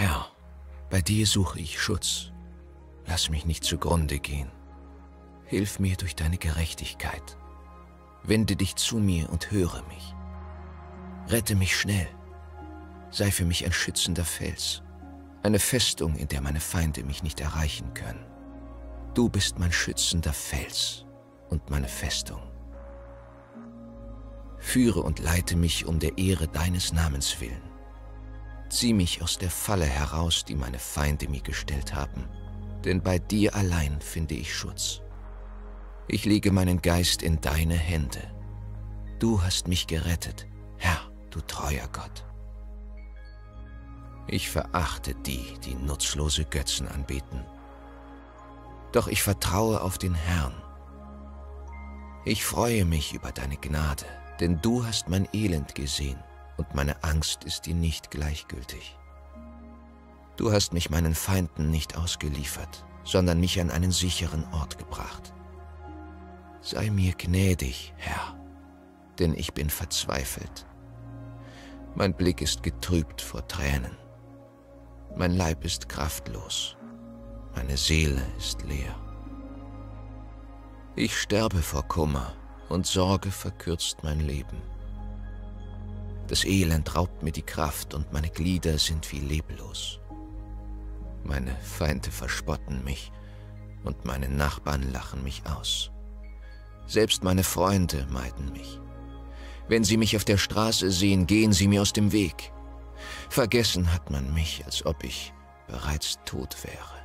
Herr, bei dir suche ich Schutz. Lass mich nicht zugrunde gehen. Hilf mir durch deine Gerechtigkeit. Wende dich zu mir und höre mich. Rette mich schnell. Sei für mich ein schützender Fels, eine Festung, in der meine Feinde mich nicht erreichen können. Du bist mein schützender Fels und meine Festung. Führe und leite mich um der Ehre deines Namens willen. Zieh mich aus der Falle heraus, die meine Feinde mir gestellt haben, denn bei dir allein finde ich Schutz. Ich lege meinen Geist in deine Hände. Du hast mich gerettet, Herr, du treuer Gott. Ich verachte die, die nutzlose Götzen anbeten. Doch ich vertraue auf den Herrn. Ich freue mich über deine Gnade, denn du hast mein Elend gesehen und meine Angst ist dir nicht gleichgültig. Du hast mich meinen Feinden nicht ausgeliefert, sondern mich an einen sicheren Ort gebracht. Sei mir gnädig, Herr, denn ich bin verzweifelt. Mein Blick ist getrübt vor Tränen. Mein Leib ist kraftlos, meine Seele ist leer. Ich sterbe vor Kummer und Sorge verkürzt mein Leben. Das Elend raubt mir die Kraft und meine Glieder sind wie leblos. Meine Feinde verspotten mich und meine Nachbarn lachen mich aus. Selbst meine Freunde meiden mich. Wenn sie mich auf der Straße sehen, gehen sie mir aus dem Weg. Vergessen hat man mich, als ob ich bereits tot wäre.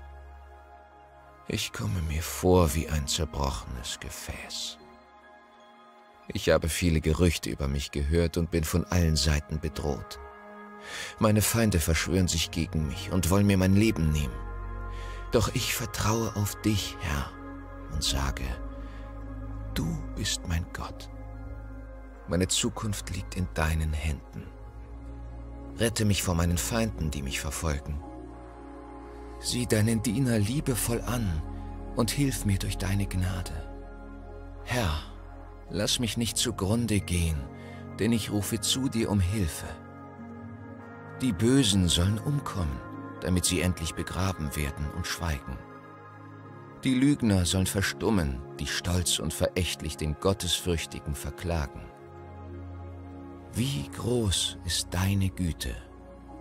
Ich komme mir vor wie ein zerbrochenes Gefäß. Ich habe viele Gerüchte über mich gehört und bin von allen Seiten bedroht. Meine Feinde verschwören sich gegen mich und wollen mir mein Leben nehmen. Doch ich vertraue auf dich, Herr, und sage, du bist mein Gott. Meine Zukunft liegt in deinen Händen. Rette mich vor meinen Feinden, die mich verfolgen. Sieh deinen Diener liebevoll an und hilf mir durch deine Gnade. Herr, lass mich nicht zugrunde gehen, denn ich rufe zu dir um Hilfe. Die Bösen sollen umkommen, damit sie endlich begraben werden und schweigen. Die Lügner sollen verstummen, die stolz und verächtlich den Gottesfürchtigen verklagen. Wie groß ist deine Güte,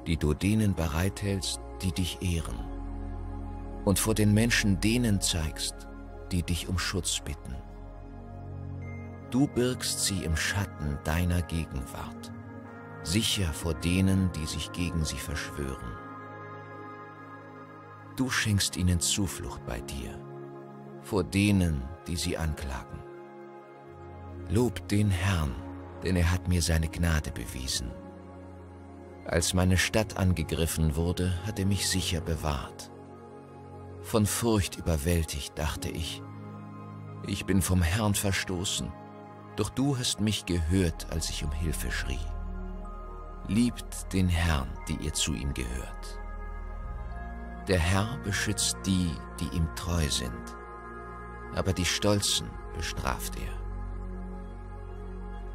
die du denen bereithältst, die dich ehren, und vor den Menschen denen zeigst, die dich um Schutz bitten. Du birgst sie im Schatten deiner Gegenwart, sicher vor denen, die sich gegen sie verschwören. Du schenkst ihnen Zuflucht bei dir, vor denen, die sie anklagen. Lob den Herrn, denn er hat mir seine Gnade bewiesen. Als meine Stadt angegriffen wurde, hat er mich sicher bewahrt. Von Furcht überwältigt dachte ich, ich bin vom Herrn verstoßen, doch du hast mich gehört, als ich um Hilfe schrie. Liebt den Herrn, die ihr zu ihm gehört. Der Herr beschützt die, die ihm treu sind, aber die Stolzen bestraft er.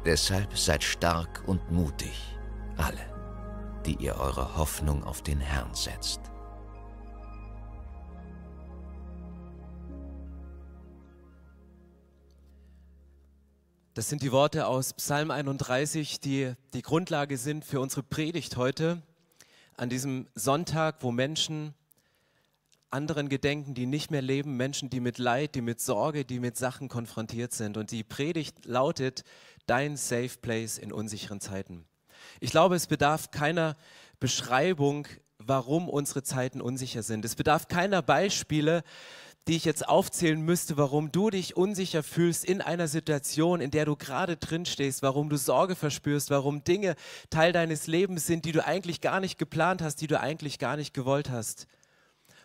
Deshalb seid stark und mutig, alle, die ihr eure Hoffnung auf den Herrn setzt. Das sind die Worte aus Psalm 31, die die Grundlage sind für unsere Predigt heute, an diesem Sonntag, wo Menschen anderen gedenken, die nicht mehr leben, Menschen, die mit Leid, die mit Sorge, die mit Sachen konfrontiert sind. Und die Predigt lautet, dein Safe Place in unsicheren Zeiten. Ich glaube, es bedarf keiner Beschreibung, warum unsere Zeiten unsicher sind. Es bedarf keiner Beispiele, die ich jetzt aufzählen müsste, warum du dich unsicher fühlst in einer Situation, in der du gerade drin stehst, warum du Sorge verspürst, warum Dinge Teil deines Lebens sind, die du eigentlich gar nicht geplant hast, die du eigentlich gar nicht gewollt hast.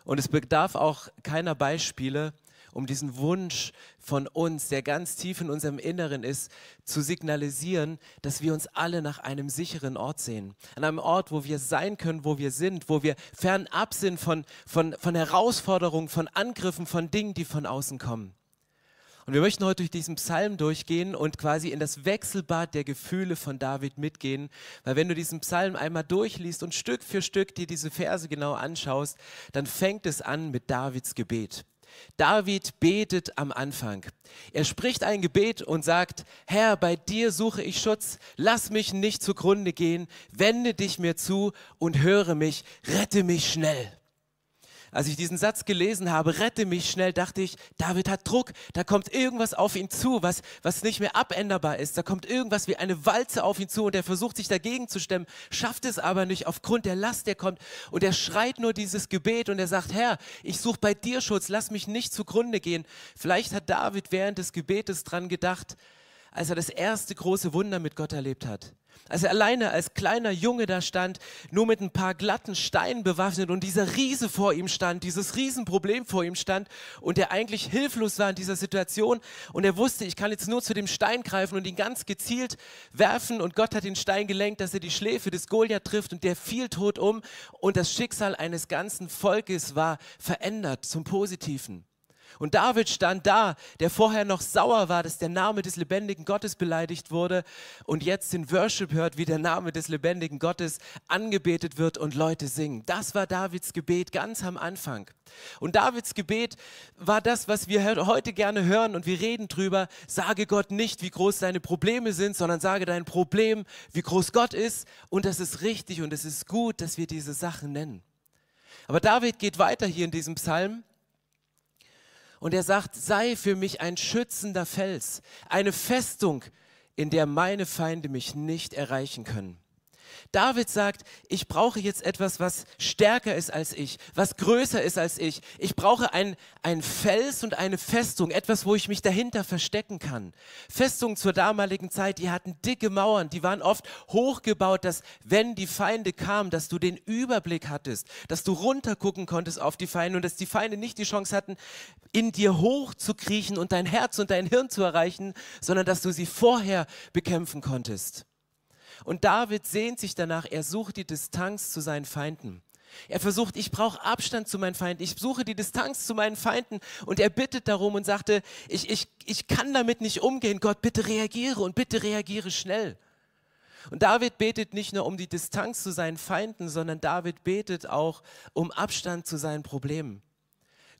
Und es bedarf auch keiner Beispiele, um diesen Wunsch von uns, der ganz tief in unserem Inneren ist, zu signalisieren, dass wir uns alle nach einem sicheren Ort sehen. An einem Ort, wo wir sein können, wo wir sind, wo wir fernab sind von, von, von Herausforderungen, von Angriffen, von Dingen, die von außen kommen. Und wir möchten heute durch diesen Psalm durchgehen und quasi in das Wechselbad der Gefühle von David mitgehen. Weil wenn du diesen Psalm einmal durchliest und Stück für Stück dir diese Verse genau anschaust, dann fängt es an mit Davids Gebet. David betet am Anfang. Er spricht ein Gebet und sagt, Herr, bei dir suche ich Schutz, lass mich nicht zugrunde gehen, wende dich mir zu und höre mich, rette mich schnell. Als ich diesen Satz gelesen habe, rette mich schnell, dachte ich, David hat Druck, da kommt irgendwas auf ihn zu, was, was nicht mehr abänderbar ist. Da kommt irgendwas wie eine Walze auf ihn zu und er versucht sich dagegen zu stemmen, schafft es aber nicht aufgrund der Last, der kommt. Und er schreit nur dieses Gebet und er sagt, Herr, ich suche bei dir Schutz, lass mich nicht zugrunde gehen. Vielleicht hat David während des Gebetes dran gedacht, als er das erste große Wunder mit Gott erlebt hat. Als er alleine als kleiner Junge da stand, nur mit ein paar glatten Steinen bewaffnet und dieser Riese vor ihm stand, dieses Riesenproblem vor ihm stand und er eigentlich hilflos war in dieser Situation und er wusste, ich kann jetzt nur zu dem Stein greifen und ihn ganz gezielt werfen und Gott hat den Stein gelenkt, dass er die Schläfe des Goliath trifft und der fiel tot um und das Schicksal eines ganzen Volkes war verändert zum Positiven. Und David stand da, der vorher noch sauer war, dass der Name des lebendigen Gottes beleidigt wurde und jetzt den Worship hört, wie der Name des lebendigen Gottes angebetet wird und Leute singen. Das war Davids Gebet ganz am Anfang. Und Davids Gebet war das, was wir heute gerne hören und wir reden drüber. Sage Gott nicht, wie groß deine Probleme sind, sondern sage dein Problem, wie groß Gott ist. Und das ist richtig und es ist gut, dass wir diese Sachen nennen. Aber David geht weiter hier in diesem Psalm und er sagt, sei für mich ein schützender Fels, eine Festung, in der meine Feinde mich nicht erreichen können. David sagt, ich brauche jetzt etwas, was stärker ist als ich, was größer ist als ich. Ich brauche ein, ein Fels und eine Festung, etwas, wo ich mich dahinter verstecken kann. Festungen zur damaligen Zeit, die hatten dicke Mauern, die waren oft hochgebaut, dass wenn die Feinde kamen, dass du den Überblick hattest, dass du runtergucken konntest auf die Feinde und dass die Feinde nicht die Chance hatten, in dir hochzukriechen und dein Herz und dein Hirn zu erreichen, sondern dass du sie vorher bekämpfen konntest. Und David sehnt sich danach, er sucht die Distanz zu seinen Feinden. Er versucht, ich brauche Abstand zu meinen Feinden, ich suche die Distanz zu meinen Feinden und er bittet darum und sagte, ich, ich, ich kann damit nicht umgehen, Gott, bitte reagiere und bitte reagiere schnell. Und David betet nicht nur um die Distanz zu seinen Feinden, sondern David betet auch um Abstand zu seinen Problemen.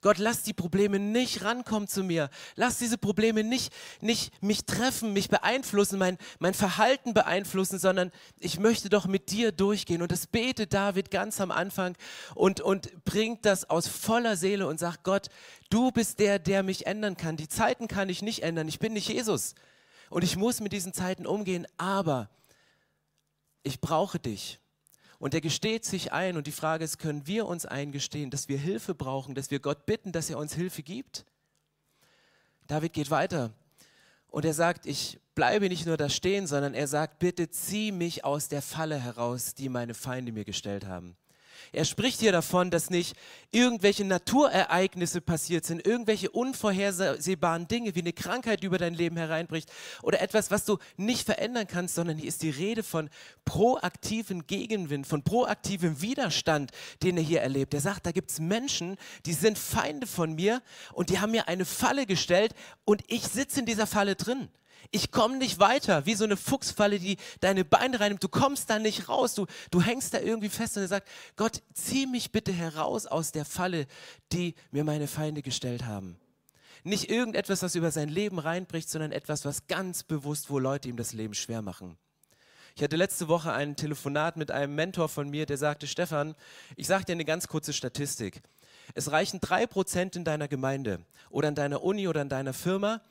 Gott, lass die Probleme nicht rankommen zu mir. Lass diese Probleme nicht, nicht mich treffen, mich beeinflussen, mein, mein Verhalten beeinflussen, sondern ich möchte doch mit dir durchgehen. Und das betet David ganz am Anfang und, und bringt das aus voller Seele und sagt, Gott, du bist der, der mich ändern kann. Die Zeiten kann ich nicht ändern. Ich bin nicht Jesus. Und ich muss mit diesen Zeiten umgehen, aber ich brauche dich. Und er gesteht sich ein und die Frage ist, können wir uns eingestehen, dass wir Hilfe brauchen, dass wir Gott bitten, dass er uns Hilfe gibt? David geht weiter und er sagt, ich bleibe nicht nur da stehen, sondern er sagt, bitte zieh mich aus der Falle heraus, die meine Feinde mir gestellt haben. Er spricht hier davon, dass nicht irgendwelche Naturereignisse passiert sind, irgendwelche unvorhersehbaren Dinge wie eine Krankheit über dein Leben hereinbricht oder etwas, was du nicht verändern kannst, sondern hier ist die Rede von proaktiven Gegenwind, von proaktivem Widerstand, den er hier erlebt. Er sagt, da gibt es Menschen, die sind Feinde von mir und die haben mir eine Falle gestellt und ich sitze in dieser Falle drin ich komme nicht weiter, wie so eine Fuchsfalle, die deine Beine reinnimmt. Du kommst da nicht raus, du, du hängst da irgendwie fest und er sagt, Gott, zieh mich bitte heraus aus der Falle, die mir meine Feinde gestellt haben. Nicht irgendetwas, was über sein Leben reinbricht, sondern etwas, was ganz bewusst, wo Leute ihm das Leben schwer machen. Ich hatte letzte Woche ein Telefonat mit einem Mentor von mir, der sagte, Stefan, ich sage dir eine ganz kurze Statistik. Es reichen drei Prozent in deiner Gemeinde oder in deiner Uni oder in deiner Firma,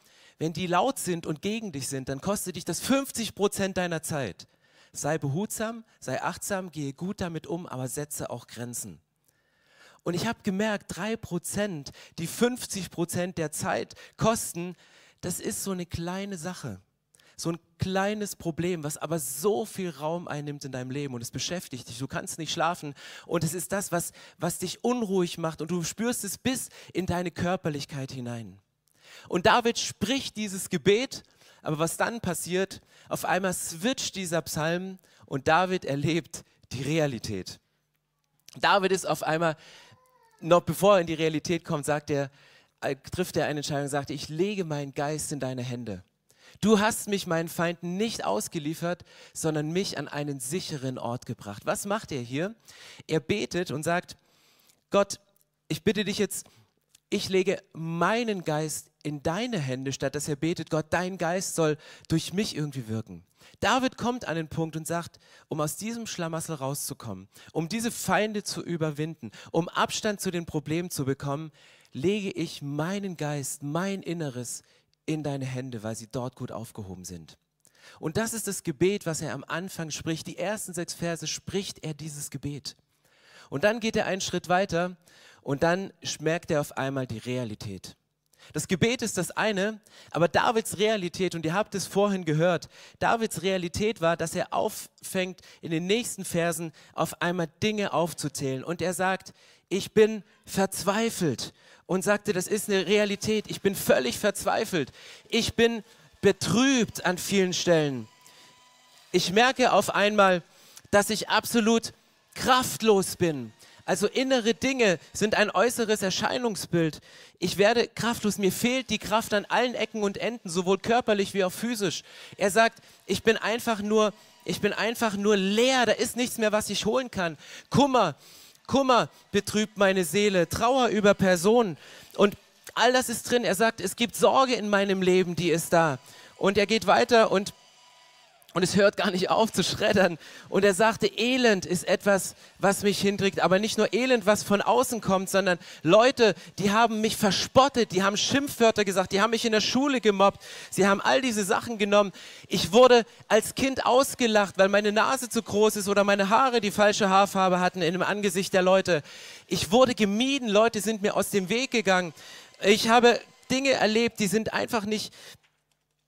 wenn die laut sind und gegen dich sind, dann kostet dich das 50 Prozent deiner Zeit. Sei behutsam, sei achtsam, gehe gut damit um, aber setze auch Grenzen. Und ich habe gemerkt, drei Prozent, die 50 Prozent der Zeit kosten, das ist so eine kleine Sache. So ein kleines Problem, was aber so viel Raum einnimmt in deinem Leben und es beschäftigt dich. Du kannst nicht schlafen und es ist das, was, was dich unruhig macht und du spürst es bis in deine Körperlichkeit hinein. Und David spricht dieses Gebet, aber was dann passiert, auf einmal switcht dieser Psalm und David erlebt die Realität. David ist auf einmal, noch bevor er in die Realität kommt, sagt er, äh, trifft er eine Entscheidung und sagt, ich lege meinen Geist in deine Hände. Du hast mich meinen Feinden nicht ausgeliefert, sondern mich an einen sicheren Ort gebracht. Was macht er hier? Er betet und sagt, Gott, ich bitte dich jetzt, ich lege meinen Geist in deine Hände, statt dass er betet, Gott, dein Geist soll durch mich irgendwie wirken. David kommt an den Punkt und sagt, um aus diesem Schlamassel rauszukommen, um diese Feinde zu überwinden, um Abstand zu den Problemen zu bekommen, lege ich meinen Geist, mein Inneres in deine Hände, weil sie dort gut aufgehoben sind. Und das ist das Gebet, was er am Anfang spricht. Die ersten sechs Verse spricht er dieses Gebet. Und dann geht er einen Schritt weiter und dann merkt er auf einmal die Realität. Das Gebet ist das eine, aber Davids Realität, und ihr habt es vorhin gehört, Davids Realität war, dass er auffängt, in den nächsten Versen auf einmal Dinge aufzuzählen. Und er sagt, ich bin verzweifelt. Und sagte, das ist eine Realität. Ich bin völlig verzweifelt. Ich bin betrübt an vielen Stellen. Ich merke auf einmal, dass ich absolut kraftlos bin. Also innere Dinge sind ein äußeres Erscheinungsbild. Ich werde kraftlos, mir fehlt die Kraft an allen Ecken und Enden, sowohl körperlich wie auch physisch. Er sagt, ich bin einfach nur, ich bin einfach nur leer, da ist nichts mehr, was ich holen kann. Kummer, Kummer betrübt meine Seele, Trauer über Personen und all das ist drin. Er sagt, es gibt Sorge in meinem Leben, die ist da. Und er geht weiter und und es hört gar nicht auf zu schreddern. Und er sagte, Elend ist etwas, was mich hinträgt. Aber nicht nur Elend, was von außen kommt, sondern Leute, die haben mich verspottet, die haben Schimpfwörter gesagt, die haben mich in der Schule gemobbt. Sie haben all diese Sachen genommen. Ich wurde als Kind ausgelacht, weil meine Nase zu groß ist oder meine Haare die falsche Haarfarbe hatten in dem Angesicht der Leute. Ich wurde gemieden, Leute sind mir aus dem Weg gegangen. Ich habe Dinge erlebt, die sind einfach nicht,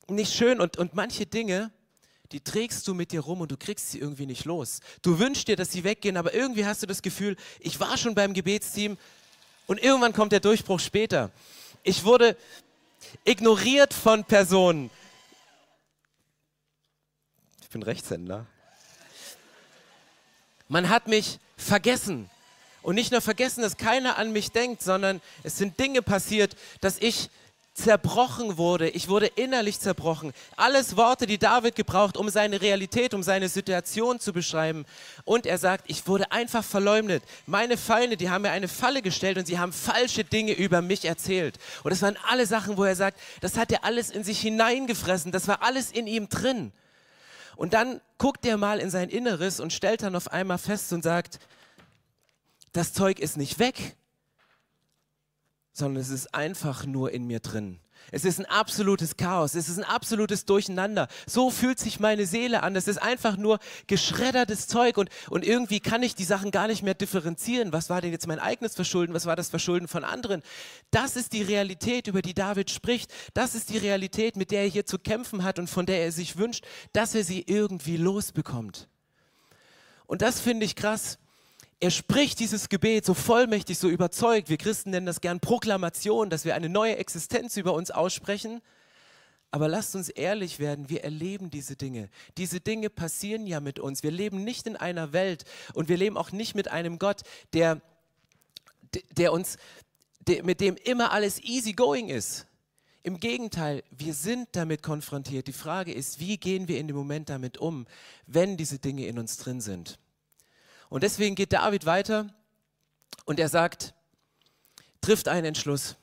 nicht schön. Und, und manche Dinge, die trägst du mit dir rum und du kriegst sie irgendwie nicht los. Du wünschst dir, dass sie weggehen, aber irgendwie hast du das Gefühl, ich war schon beim Gebetsteam und irgendwann kommt der Durchbruch später. Ich wurde ignoriert von Personen. Ich bin Rechtshänder. Man hat mich vergessen. Und nicht nur vergessen, dass keiner an mich denkt, sondern es sind Dinge passiert, dass ich zerbrochen wurde. Ich wurde innerlich zerbrochen. Alles Worte, die David gebraucht, um seine Realität, um seine Situation zu beschreiben. Und er sagt, ich wurde einfach verleumdet. Meine Feinde, die haben mir eine Falle gestellt und sie haben falsche Dinge über mich erzählt. Und das waren alle Sachen, wo er sagt, das hat er alles in sich hineingefressen. Das war alles in ihm drin. Und dann guckt er mal in sein Inneres und stellt dann auf einmal fest und sagt, das Zeug ist nicht weg sondern es ist einfach nur in mir drin. Es ist ein absolutes Chaos, es ist ein absolutes Durcheinander. So fühlt sich meine Seele an. Es ist einfach nur geschreddertes Zeug und, und irgendwie kann ich die Sachen gar nicht mehr differenzieren. Was war denn jetzt mein eigenes Verschulden? Was war das Verschulden von anderen? Das ist die Realität, über die David spricht. Das ist die Realität, mit der er hier zu kämpfen hat und von der er sich wünscht, dass er sie irgendwie losbekommt. Und das finde ich krass. Er spricht dieses Gebet so vollmächtig, so überzeugt. Wir Christen nennen das gern Proklamation, dass wir eine neue Existenz über uns aussprechen. Aber lasst uns ehrlich werden, wir erleben diese Dinge. Diese Dinge passieren ja mit uns. Wir leben nicht in einer Welt und wir leben auch nicht mit einem Gott, der, der uns, der, mit dem immer alles easy going ist. Im Gegenteil, wir sind damit konfrontiert. Die Frage ist, wie gehen wir in dem Moment damit um, wenn diese Dinge in uns drin sind? Und deswegen geht David weiter und er sagt, trifft einen Entschluss.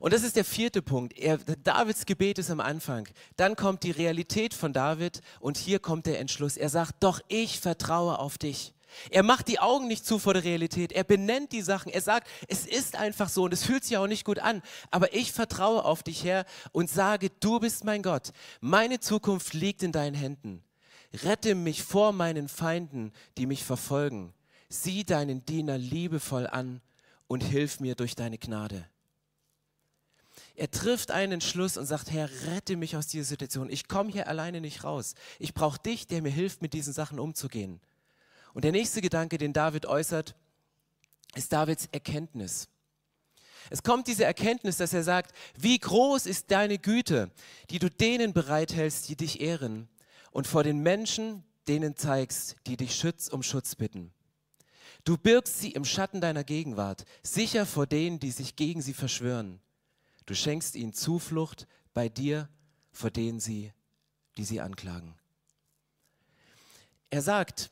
Und das ist der vierte Punkt. Er, Davids Gebet ist am Anfang. Dann kommt die Realität von David und hier kommt der Entschluss. Er sagt, doch ich vertraue auf dich. Er macht die Augen nicht zu vor der Realität. Er benennt die Sachen. Er sagt, es ist einfach so und es fühlt sich auch nicht gut an. Aber ich vertraue auf dich, Herr, und sage, du bist mein Gott. Meine Zukunft liegt in deinen Händen. Rette mich vor meinen Feinden, die mich verfolgen. Sieh deinen Diener liebevoll an und hilf mir durch deine Gnade. Er trifft einen Entschluss und sagt, Herr, rette mich aus dieser Situation. Ich komme hier alleine nicht raus. Ich brauche dich, der mir hilft, mit diesen Sachen umzugehen. Und der nächste Gedanke, den David äußert, ist Davids Erkenntnis. Es kommt diese Erkenntnis, dass er sagt, wie groß ist deine Güte, die du denen bereithältst, die dich ehren und vor den Menschen denen zeigst, die dich Schutz um Schutz bitten. Du birgst sie im Schatten deiner Gegenwart, sicher vor denen, die sich gegen sie verschwören. Du schenkst ihnen Zuflucht bei dir, vor denen sie, die sie anklagen. Er sagt,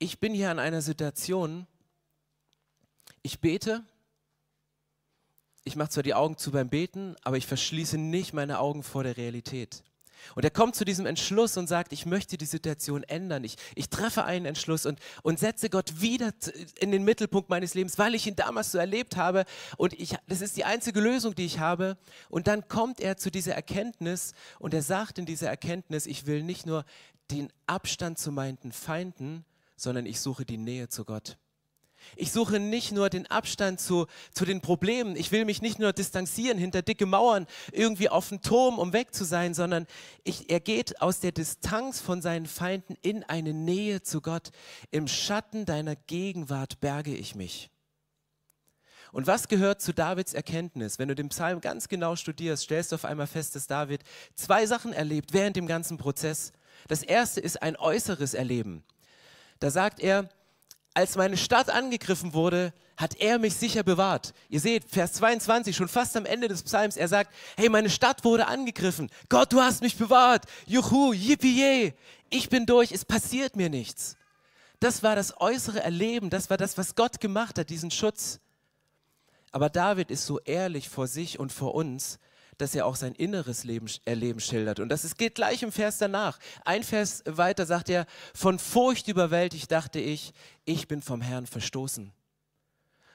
ich bin hier an einer Situation, ich bete, ich mache zwar die Augen zu beim Beten, aber ich verschließe nicht meine Augen vor der Realität. Und er kommt zu diesem Entschluss und sagt, ich möchte die Situation ändern. Ich, ich treffe einen Entschluss und, und setze Gott wieder in den Mittelpunkt meines Lebens, weil ich ihn damals so erlebt habe. Und ich, das ist die einzige Lösung, die ich habe. Und dann kommt er zu dieser Erkenntnis und er sagt in dieser Erkenntnis, ich will nicht nur den Abstand zu meinen Feinden, sondern ich suche die Nähe zu Gott. Ich suche nicht nur den Abstand zu, zu den Problemen. Ich will mich nicht nur distanzieren hinter dicke Mauern, irgendwie auf dem Turm, um weg zu sein, sondern ich, er geht aus der Distanz von seinen Feinden in eine Nähe zu Gott. Im Schatten deiner Gegenwart berge ich mich. Und was gehört zu Davids Erkenntnis? Wenn du den Psalm ganz genau studierst, stellst du auf einmal fest, dass David zwei Sachen erlebt während dem ganzen Prozess. Das erste ist ein äußeres Erleben. Da sagt er, als meine Stadt angegriffen wurde, hat er mich sicher bewahrt. Ihr seht, Vers 22, schon fast am Ende des Psalms, er sagt, hey, meine Stadt wurde angegriffen. Gott, du hast mich bewahrt. Juhu, yippie, ich bin durch, es passiert mir nichts. Das war das äußere Erleben, das war das, was Gott gemacht hat, diesen Schutz. Aber David ist so ehrlich vor sich und vor uns, dass er auch sein inneres Leben, Erleben schildert. Und das geht gleich im Vers danach. Ein Vers weiter sagt er, von Furcht überwältigt dachte ich, ich bin vom Herrn verstoßen.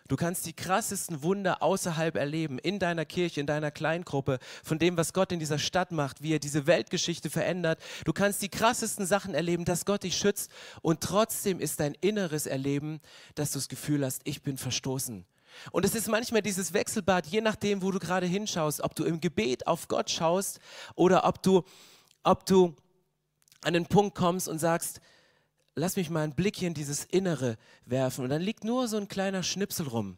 Du kannst die krassesten Wunder außerhalb erleben, in deiner Kirche, in deiner Kleingruppe, von dem, was Gott in dieser Stadt macht, wie er diese Weltgeschichte verändert. Du kannst die krassesten Sachen erleben, dass Gott dich schützt. Und trotzdem ist dein inneres Erleben, dass du das Gefühl hast, ich bin verstoßen. Und es ist manchmal dieses Wechselbad, je nachdem, wo du gerade hinschaust, ob du im Gebet auf Gott schaust oder ob du, ob du an den Punkt kommst und sagst, lass mich mal einen Blick hier in dieses Innere werfen. Und dann liegt nur so ein kleiner Schnipsel rum.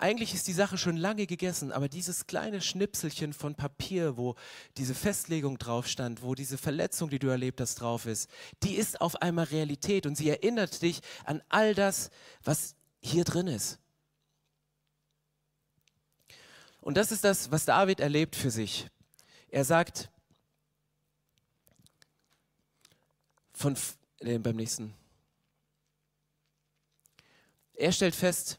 Eigentlich ist die Sache schon lange gegessen, aber dieses kleine Schnipselchen von Papier, wo diese Festlegung drauf stand, wo diese Verletzung, die du erlebt hast, drauf ist, die ist auf einmal Realität und sie erinnert dich an all das, was hier drin ist. Und das ist das, was David erlebt für sich. Er sagt, von, äh, beim nächsten, er stellt fest,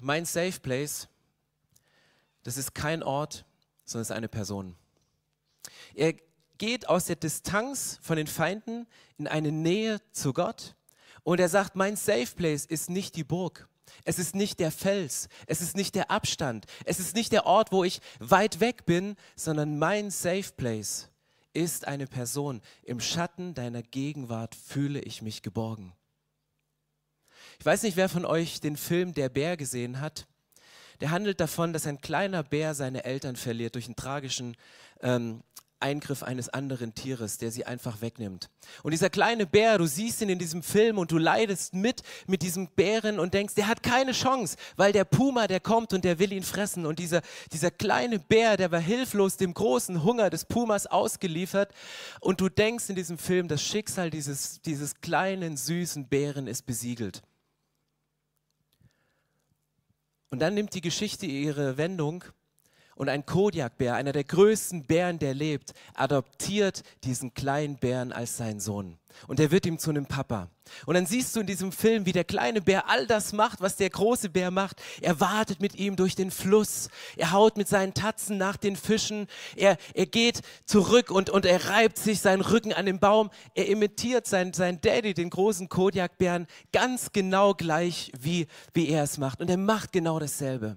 mein Safe Place, das ist kein Ort, sondern es ist eine Person. Er geht aus der Distanz von den Feinden in eine Nähe zu Gott und er sagt, mein Safe Place ist nicht die Burg. Es ist nicht der Fels, es ist nicht der Abstand, es ist nicht der Ort, wo ich weit weg bin, sondern mein Safe Place ist eine Person. Im Schatten deiner Gegenwart fühle ich mich geborgen. Ich weiß nicht, wer von euch den Film Der Bär gesehen hat. Der handelt davon, dass ein kleiner Bär seine Eltern verliert durch einen tragischen ähm, Eingriff eines anderen Tieres, der sie einfach wegnimmt. Und dieser kleine Bär, du siehst ihn in diesem Film und du leidest mit mit diesem Bären und denkst, der hat keine Chance, weil der Puma, der kommt und der will ihn fressen. Und dieser, dieser kleine Bär, der war hilflos dem großen Hunger des Pumas ausgeliefert. Und du denkst in diesem Film, das Schicksal dieses, dieses kleinen, süßen Bären ist besiegelt. Und dann nimmt die Geschichte ihre Wendung und ein Kodiakbär, einer der größten Bären, der lebt, adoptiert diesen kleinen Bären als seinen Sohn. Und er wird ihm zu einem Papa. Und dann siehst du in diesem Film, wie der kleine Bär all das macht, was der große Bär macht. Er wartet mit ihm durch den Fluss. Er haut mit seinen Tatzen nach den Fischen. Er, er geht zurück und, und er reibt sich seinen Rücken an den Baum. Er imitiert seinen, seinen Daddy, den großen Kodiakbären, ganz genau gleich, wie, wie er es macht. Und er macht genau dasselbe.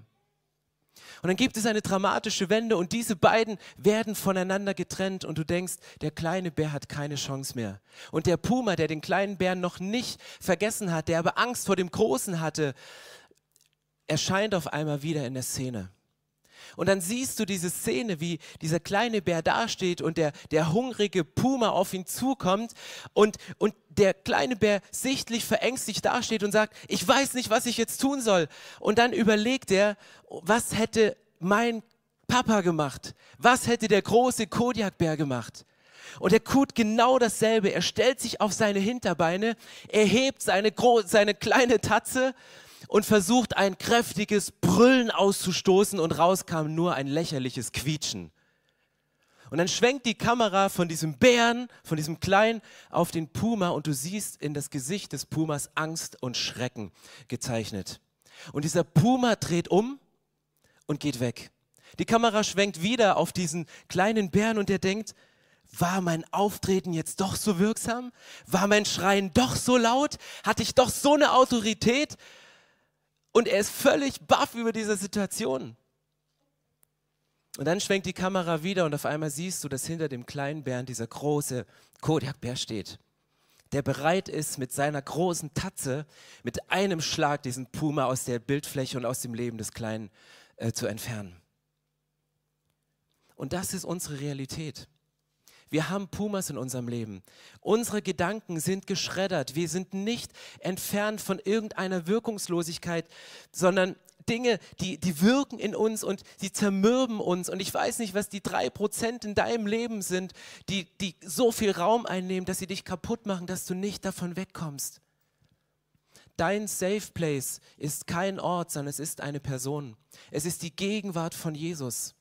Und dann gibt es eine dramatische Wende und diese beiden werden voneinander getrennt und du denkst, der kleine Bär hat keine Chance mehr. Und der Puma, der den kleinen Bären noch nicht vergessen hat, der aber Angst vor dem Großen hatte, erscheint auf einmal wieder in der Szene. Und dann siehst du diese Szene, wie dieser kleine Bär dasteht und der, der hungrige Puma auf ihn zukommt und, und der kleine Bär sichtlich verängstigt dasteht und sagt, ich weiß nicht, was ich jetzt tun soll. Und dann überlegt er, was hätte mein Papa gemacht? Was hätte der große Kodiakbär gemacht? Und er tut genau dasselbe. Er stellt sich auf seine Hinterbeine, er hebt seine, seine kleine Tatze und versucht ein kräftiges Brüllen auszustoßen und rauskam nur ein lächerliches Quietschen. Und dann schwenkt die Kamera von diesem Bären, von diesem Kleinen auf den Puma und du siehst in das Gesicht des Pumas Angst und Schrecken gezeichnet. Und dieser Puma dreht um und geht weg. Die Kamera schwenkt wieder auf diesen kleinen Bären und der denkt, war mein Auftreten jetzt doch so wirksam? War mein Schreien doch so laut? Hatte ich doch so eine Autorität? Und er ist völlig baff über diese Situation. Und dann schwenkt die Kamera wieder und auf einmal siehst du, dass hinter dem kleinen Bären dieser große Kodiakbär steht, der bereit ist, mit seiner großen Tatze mit einem Schlag diesen Puma aus der Bildfläche und aus dem Leben des Kleinen äh, zu entfernen. Und das ist unsere Realität. Wir haben Pumas in unserem Leben. Unsere Gedanken sind geschreddert. Wir sind nicht entfernt von irgendeiner Wirkungslosigkeit, sondern Dinge, die, die wirken in uns und sie zermürben uns. Und ich weiß nicht, was die drei Prozent in deinem Leben sind, die, die so viel Raum einnehmen, dass sie dich kaputt machen, dass du nicht davon wegkommst. Dein Safe Place ist kein Ort, sondern es ist eine Person. Es ist die Gegenwart von Jesus.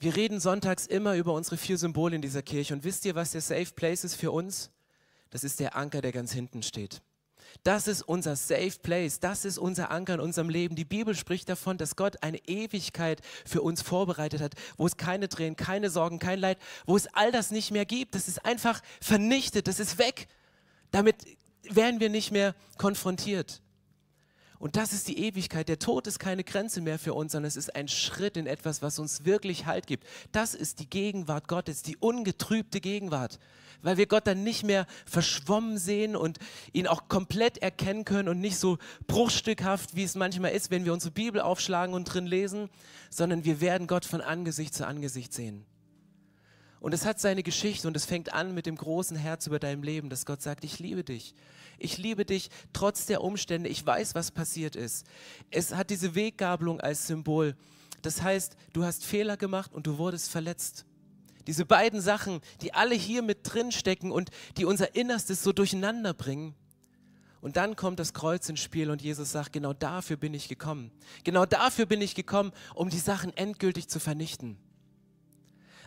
Wir reden sonntags immer über unsere vier Symbole in dieser Kirche. Und wisst ihr, was der Safe Place ist für uns? Das ist der Anker, der ganz hinten steht. Das ist unser Safe Place, das ist unser Anker in unserem Leben. Die Bibel spricht davon, dass Gott eine Ewigkeit für uns vorbereitet hat, wo es keine Tränen, keine Sorgen, kein Leid, wo es all das nicht mehr gibt. Das ist einfach vernichtet, das ist weg. Damit werden wir nicht mehr konfrontiert. Und das ist die Ewigkeit. Der Tod ist keine Grenze mehr für uns, sondern es ist ein Schritt in etwas, was uns wirklich Halt gibt. Das ist die Gegenwart Gottes, die ungetrübte Gegenwart weil wir Gott dann nicht mehr verschwommen sehen und ihn auch komplett erkennen können und nicht so bruchstückhaft, wie es manchmal ist, wenn wir unsere Bibel aufschlagen und drin lesen, sondern wir werden Gott von Angesicht zu Angesicht sehen. Und es hat seine Geschichte und es fängt an mit dem großen Herz über deinem Leben, dass Gott sagt, ich liebe dich. Ich liebe dich trotz der Umstände. Ich weiß, was passiert ist. Es hat diese Weggabelung als Symbol. Das heißt, du hast Fehler gemacht und du wurdest verletzt. Diese beiden Sachen, die alle hier mit drin stecken und die unser Innerstes so durcheinander bringen. Und dann kommt das Kreuz ins Spiel und Jesus sagt, genau dafür bin ich gekommen. Genau dafür bin ich gekommen, um die Sachen endgültig zu vernichten.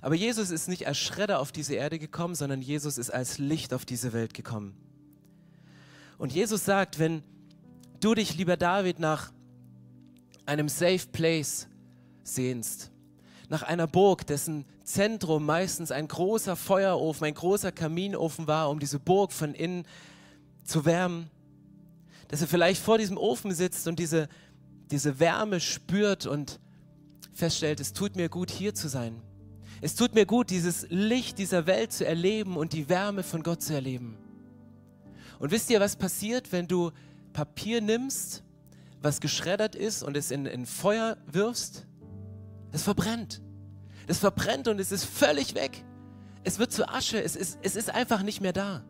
Aber Jesus ist nicht als Schredder auf diese Erde gekommen, sondern Jesus ist als Licht auf diese Welt gekommen. Und Jesus sagt, wenn du dich, lieber David, nach einem Safe Place sehnst, nach einer Burg, dessen Zentrum meistens ein großer Feuerofen, ein großer Kaminofen war, um diese Burg von innen zu wärmen. Dass er vielleicht vor diesem Ofen sitzt und diese, diese Wärme spürt und feststellt, es tut mir gut, hier zu sein. Es tut mir gut, dieses Licht dieser Welt zu erleben und die Wärme von Gott zu erleben. Und wisst ihr, was passiert, wenn du Papier nimmst, was geschreddert ist und es in, in Feuer wirfst? Es verbrennt. Es verbrennt und es ist völlig weg. Es wird zu Asche. Es ist, es ist einfach nicht mehr da.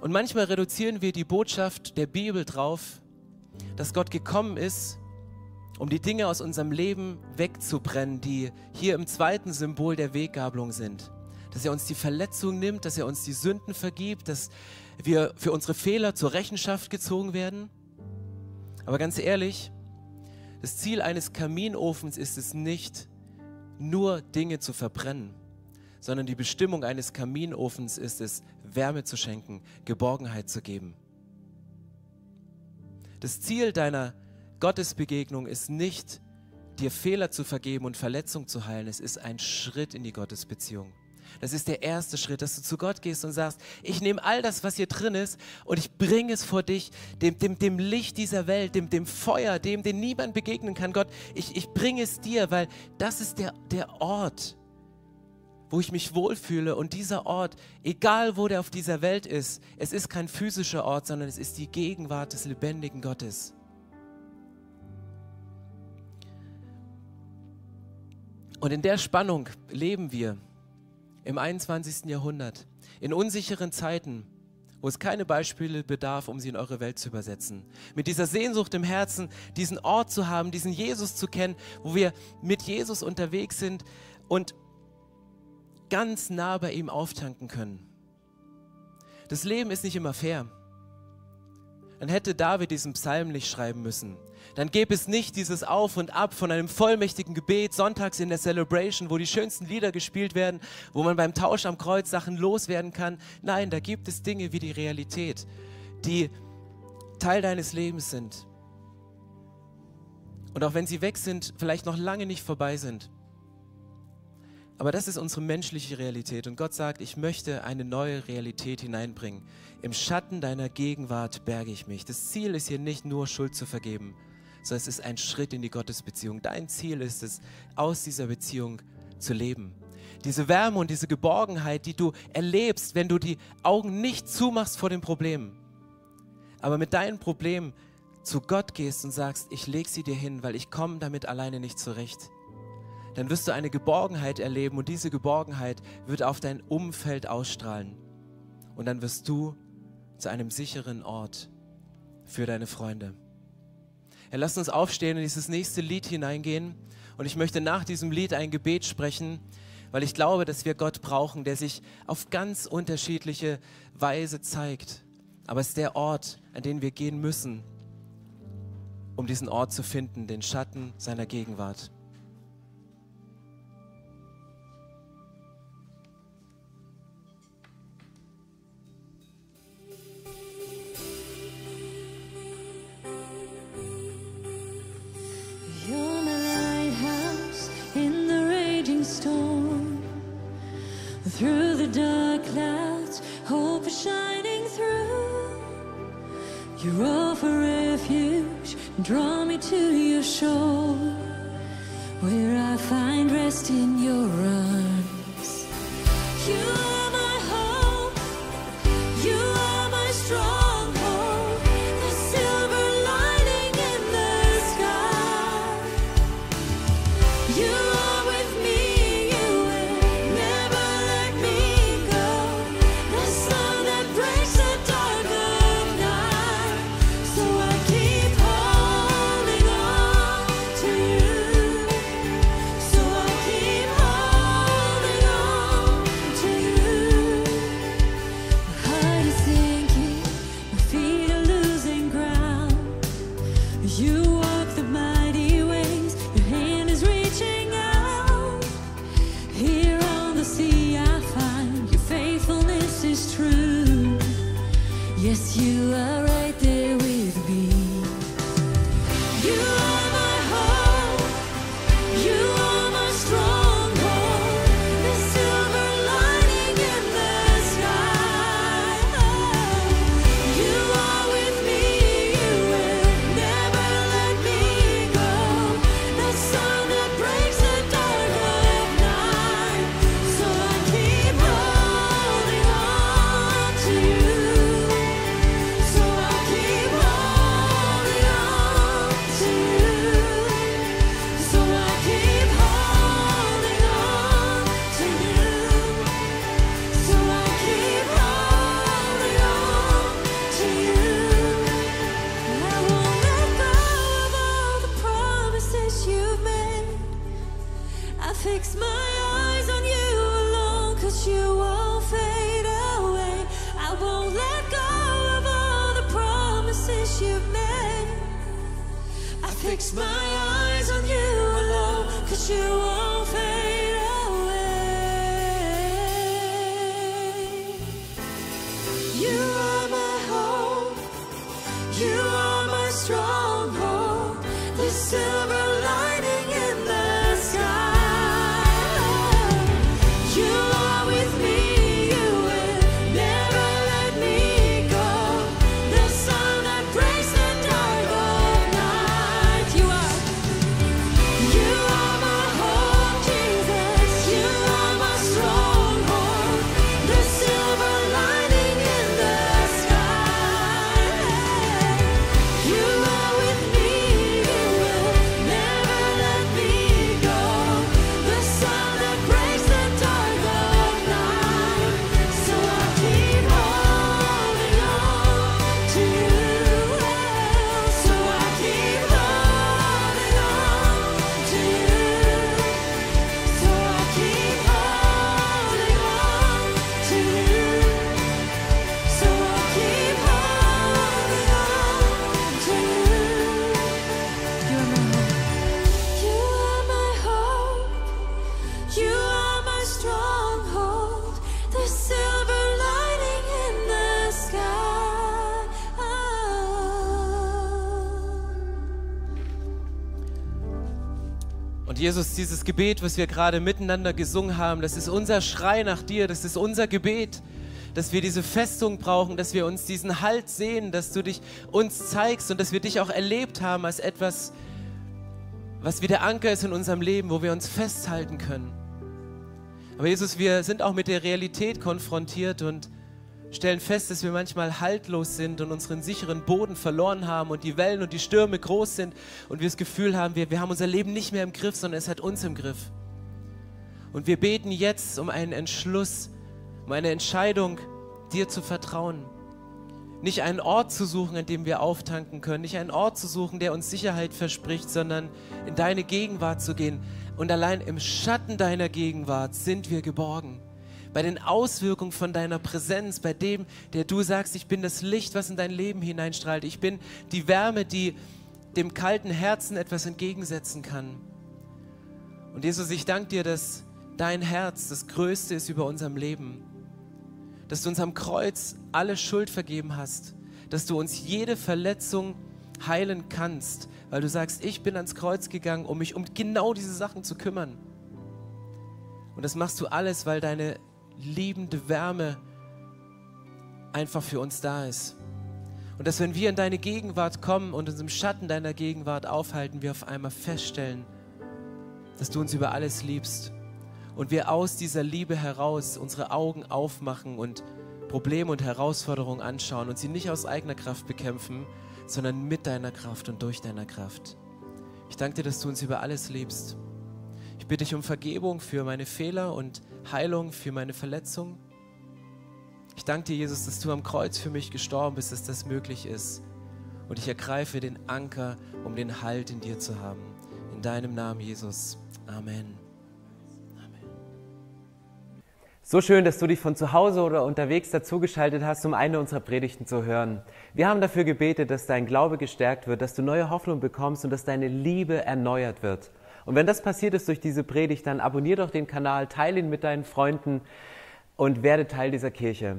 Und manchmal reduzieren wir die Botschaft der Bibel drauf, dass Gott gekommen ist, um die Dinge aus unserem Leben wegzubrennen, die hier im zweiten Symbol der Weggabelung sind. Dass er uns die Verletzung nimmt, dass er uns die Sünden vergibt, dass wir für unsere Fehler zur Rechenschaft gezogen werden. Aber ganz ehrlich, das Ziel eines Kaminofens ist es nicht, nur Dinge zu verbrennen, sondern die Bestimmung eines Kaminofens ist es, Wärme zu schenken, Geborgenheit zu geben. Das Ziel deiner Gottesbegegnung ist nicht, dir Fehler zu vergeben und Verletzung zu heilen. Es ist ein Schritt in die Gottesbeziehung. Das ist der erste Schritt, dass du zu Gott gehst und sagst, ich nehme all das, was hier drin ist und ich bringe es vor dich, dem, dem, dem Licht dieser Welt, dem, dem Feuer, dem, dem niemand begegnen kann. Gott, ich, ich bringe es dir, weil das ist der, der Ort, wo ich mich wohlfühle. Und dieser Ort, egal wo der auf dieser Welt ist, es ist kein physischer Ort, sondern es ist die Gegenwart des lebendigen Gottes. Und in der Spannung leben wir im 21. Jahrhundert, in unsicheren Zeiten, wo es keine Beispiele bedarf, um sie in eure Welt zu übersetzen. Mit dieser Sehnsucht im Herzen, diesen Ort zu haben, diesen Jesus zu kennen, wo wir mit Jesus unterwegs sind und ganz nah bei ihm auftanken können. das Leben ist nicht immer fair. Dann hätte David diesen Psalm nicht schreiben müssen. Dann gäbe es nicht dieses Auf und Ab von einem vollmächtigen Gebet sonntags in der Celebration, wo die schönsten Lieder gespielt werden, wo man beim Tausch am Kreuz Sachen loswerden kann. Nein, da gibt es Dinge wie die Realität, die Teil deines Lebens sind. Und auch wenn sie weg sind, vielleicht noch lange nicht vorbei sind. Aber das ist unsere menschliche Realität. Und Gott sagt, ich möchte eine neue Realität hineinbringen. Im Schatten deiner Gegenwart berge ich mich. Das Ziel ist hier nicht nur Schuld zu vergeben, sondern es ist ein Schritt in die Gottesbeziehung. Dein Ziel ist es, aus dieser Beziehung zu leben. Diese Wärme und diese Geborgenheit, die du erlebst, wenn du die Augen nicht zumachst vor den Problemen, aber mit deinen Problemen zu Gott gehst und sagst, ich lege sie dir hin, weil ich komme damit alleine nicht zurecht, dann wirst du eine Geborgenheit erleben und diese Geborgenheit wird auf dein Umfeld ausstrahlen. Und dann wirst du zu einem sicheren Ort für deine Freunde. Ja, lasst uns aufstehen und dieses nächste Lied hineingehen. Und ich möchte nach diesem Lied ein Gebet sprechen, weil ich glaube, dass wir Gott brauchen, der sich auf ganz unterschiedliche Weise zeigt. Aber es ist der Ort, an den wir gehen müssen, um diesen Ort zu finden, den Schatten seiner Gegenwart. Jesus, dieses Gebet, was wir gerade miteinander gesungen haben, das ist unser Schrei nach dir, das ist unser Gebet, dass wir diese Festung brauchen, dass wir uns diesen Halt sehen, dass du dich uns zeigst und dass wir dich auch erlebt haben als etwas, was wie der Anker ist in unserem Leben, wo wir uns festhalten können. Aber Jesus, wir sind auch mit der Realität konfrontiert und stellen fest, dass wir manchmal haltlos sind und unseren sicheren Boden verloren haben und die Wellen und die Stürme groß sind und wir das Gefühl haben, wir, wir haben unser Leben nicht mehr im Griff, sondern es hat uns im Griff. Und wir beten jetzt um einen Entschluss, um eine Entscheidung, dir zu vertrauen. Nicht einen Ort zu suchen, an dem wir auftanken können, nicht einen Ort zu suchen, der uns Sicherheit verspricht, sondern in deine Gegenwart zu gehen. Und allein im Schatten deiner Gegenwart sind wir geborgen bei den Auswirkungen von deiner Präsenz, bei dem, der du sagst, ich bin das Licht, was in dein Leben hineinstrahlt. Ich bin die Wärme, die dem kalten Herzen etwas entgegensetzen kann. Und Jesus, ich danke dir, dass dein Herz das Größte ist über unserem Leben. Dass du uns am Kreuz alle Schuld vergeben hast. Dass du uns jede Verletzung heilen kannst, weil du sagst, ich bin ans Kreuz gegangen, um mich um genau diese Sachen zu kümmern. Und das machst du alles, weil deine liebende Wärme einfach für uns da ist. Und dass wenn wir in deine Gegenwart kommen und uns im Schatten deiner Gegenwart aufhalten, wir auf einmal feststellen, dass du uns über alles liebst. Und wir aus dieser Liebe heraus unsere Augen aufmachen und Probleme und Herausforderungen anschauen und sie nicht aus eigener Kraft bekämpfen, sondern mit deiner Kraft und durch deiner Kraft. Ich danke dir, dass du uns über alles liebst. Ich bitte dich um Vergebung für meine Fehler und Heilung für meine Verletzung. Ich danke dir, Jesus, dass du am Kreuz für mich gestorben bist, dass das möglich ist. Und ich ergreife den Anker, um den Halt in dir zu haben. In deinem Namen, Jesus. Amen. So schön, dass du dich von zu Hause oder unterwegs dazugeschaltet hast, um eine unserer Predigten zu hören. Wir haben dafür gebetet, dass dein Glaube gestärkt wird, dass du neue Hoffnung bekommst und dass deine Liebe erneuert wird. Und wenn das passiert ist durch diese Predigt, dann abonnier doch den Kanal, teile ihn mit deinen Freunden und werde Teil dieser Kirche.